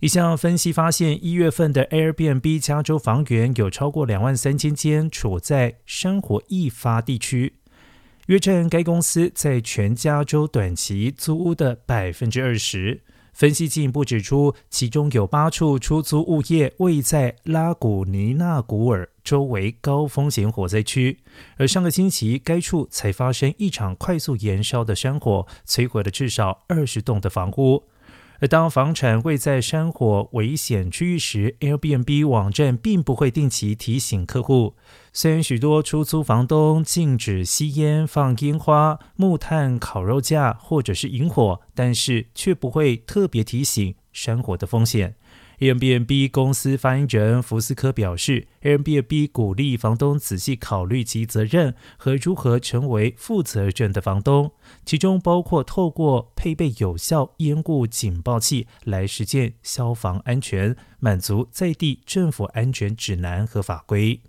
一项分析发现，一月份的 Airbnb 加州房源有超过两万三千间处在山火易发地区，约占该公司在全加州短期租屋的百分之二十。分析进一步指出，其中有八处出租物业位在拉古尼纳古尔周围高风险火灾区，而上个星期该处才发生一场快速燃烧的山火，摧毁了至少二十栋的房屋。而当房产位在山火危险区域时，Airbnb 网站并不会定期提醒客户。虽然许多出租房东禁止吸烟、放烟花、木炭烤肉架或者是引火，但是却不会特别提醒山火的风险。Airbnb 公司发言人福斯科表示，Airbnb 鼓励房东仔细考虑其责任和如何成为负责任的房东，其中包括透过配备有效烟雾警报器来实现消防安全，满足在地政府安全指南和法规。